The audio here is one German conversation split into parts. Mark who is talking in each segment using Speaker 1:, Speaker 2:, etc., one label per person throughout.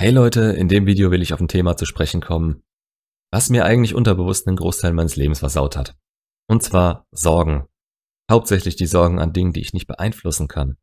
Speaker 1: Hey Leute, in dem Video will ich auf ein Thema zu sprechen kommen, was mir eigentlich unterbewusst einen Großteil meines Lebens versaut hat. Und zwar Sorgen. Hauptsächlich die Sorgen an Dingen, die ich nicht beeinflussen kann.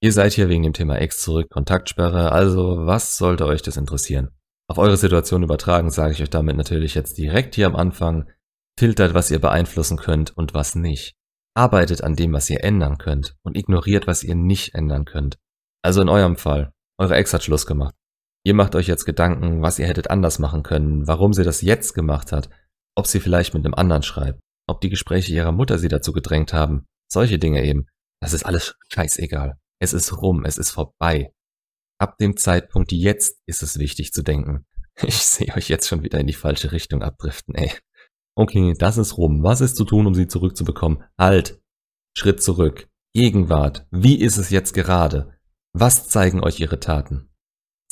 Speaker 1: Ihr seid hier wegen dem Thema Ex zurück, Kontaktsperre, also was sollte euch das interessieren? Auf eure Situation übertragen sage ich euch damit natürlich jetzt direkt hier am Anfang, filtert, was ihr beeinflussen könnt und was nicht. Arbeitet an dem, was ihr ändern könnt und ignoriert, was ihr nicht ändern könnt. Also in eurem Fall, eure Ex hat Schluss gemacht. Ihr macht euch jetzt Gedanken, was ihr hättet anders machen können, warum sie das jetzt gemacht hat, ob sie vielleicht mit einem anderen schreibt, ob die Gespräche ihrer Mutter sie dazu gedrängt haben. Solche Dinge eben. Das ist alles scheißegal. Es ist rum, es ist vorbei. Ab dem Zeitpunkt jetzt ist es wichtig zu denken. Ich sehe euch jetzt schon wieder in die falsche Richtung abdriften, ey. Okay, das ist rum. Was ist zu tun, um sie zurückzubekommen? Halt. Schritt zurück. Gegenwart. Wie ist es jetzt gerade? Was zeigen euch ihre Taten?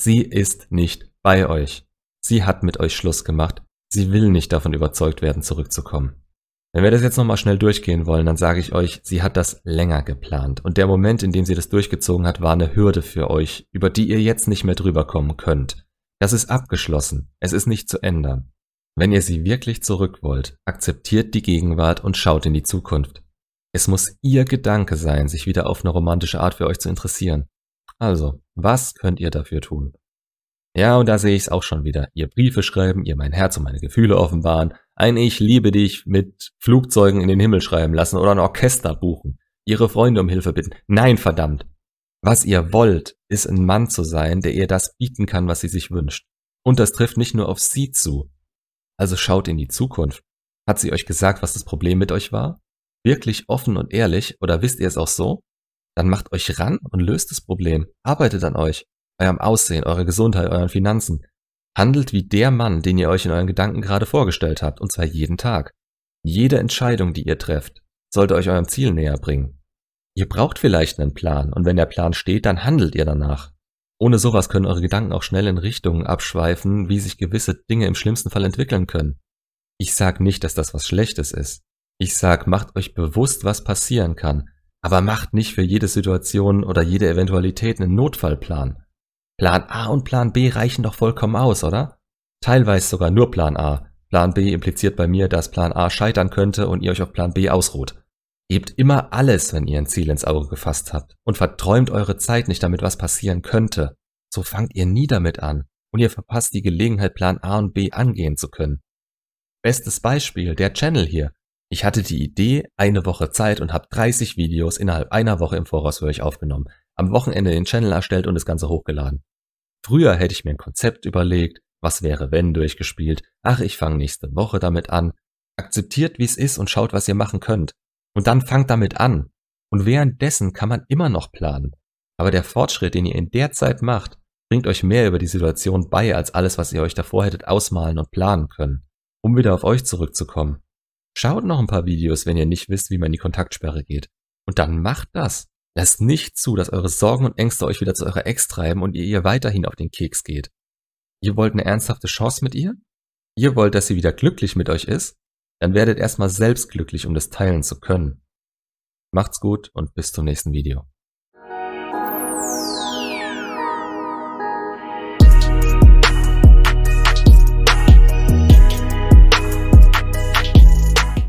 Speaker 1: Sie ist nicht bei euch. Sie hat mit euch Schluss gemacht. Sie will nicht davon überzeugt werden, zurückzukommen. Wenn wir das jetzt nochmal schnell durchgehen wollen, dann sage ich euch, sie hat das länger geplant. Und der Moment, in dem sie das durchgezogen hat, war eine Hürde für euch, über die ihr jetzt nicht mehr drüber kommen könnt. Das ist abgeschlossen. Es ist nicht zu ändern. Wenn ihr sie wirklich zurück wollt, akzeptiert die Gegenwart und schaut in die Zukunft. Es muss ihr Gedanke sein, sich wieder auf eine romantische Art für euch zu interessieren. Also, was könnt ihr dafür tun? Ja, und da sehe ich es auch schon wieder. Ihr Briefe schreiben, ihr mein Herz und meine Gefühle offenbaren, ein Ich liebe dich mit Flugzeugen in den Himmel schreiben lassen oder ein Orchester buchen, ihre Freunde um Hilfe bitten. Nein, verdammt. Was ihr wollt, ist ein Mann zu sein, der ihr das bieten kann, was sie sich wünscht. Und das trifft nicht nur auf sie zu. Also schaut in die Zukunft. Hat sie euch gesagt, was das Problem mit euch war? Wirklich offen und ehrlich oder wisst ihr es auch so? Dann macht euch ran und löst das Problem. Arbeitet an euch, eurem Aussehen, eurer Gesundheit, euren Finanzen. Handelt wie der Mann, den ihr euch in euren Gedanken gerade vorgestellt habt, und zwar jeden Tag. Jede Entscheidung, die ihr trefft, sollte euch eurem Ziel näher bringen. Ihr braucht vielleicht einen Plan, und wenn der Plan steht, dann handelt ihr danach. Ohne sowas können eure Gedanken auch schnell in Richtungen abschweifen, wie sich gewisse Dinge im schlimmsten Fall entwickeln können. Ich sag nicht, dass das was Schlechtes ist. Ich sag, macht euch bewusst, was passieren kann aber macht nicht für jede Situation oder jede Eventualität einen Notfallplan. Plan A und Plan B reichen doch vollkommen aus, oder? Teilweise sogar nur Plan A. Plan B impliziert bei mir, dass Plan A scheitern könnte und ihr euch auf Plan B ausruht. Gebt immer alles, wenn ihr ein Ziel ins Auge gefasst habt und verträumt eure Zeit nicht damit, was passieren könnte. So fangt ihr nie damit an und ihr verpasst die Gelegenheit, Plan A und B angehen zu können. Bestes Beispiel, der Channel hier. Ich hatte die Idee, eine Woche Zeit und habe 30 Videos innerhalb einer Woche im Voraus für euch aufgenommen, am Wochenende den Channel erstellt und das Ganze hochgeladen. Früher hätte ich mir ein Konzept überlegt, was wäre wenn durchgespielt, ach ich fange nächste Woche damit an, akzeptiert wie es ist und schaut, was ihr machen könnt. Und dann fangt damit an. Und währenddessen kann man immer noch planen. Aber der Fortschritt, den ihr in der Zeit macht, bringt euch mehr über die Situation bei, als alles, was ihr euch davor hättet ausmalen und planen können. Um wieder auf euch zurückzukommen. Schaut noch ein paar Videos, wenn ihr nicht wisst, wie man in die Kontaktsperre geht. Und dann macht das. Lasst nicht zu, dass eure Sorgen und Ängste euch wieder zu eurer Ex treiben und ihr ihr weiterhin auf den Keks geht. Ihr wollt eine ernsthafte Chance mit ihr? Ihr wollt, dass sie wieder glücklich mit euch ist? Dann werdet erstmal selbst glücklich, um das teilen zu können. Macht's gut und bis zum nächsten Video.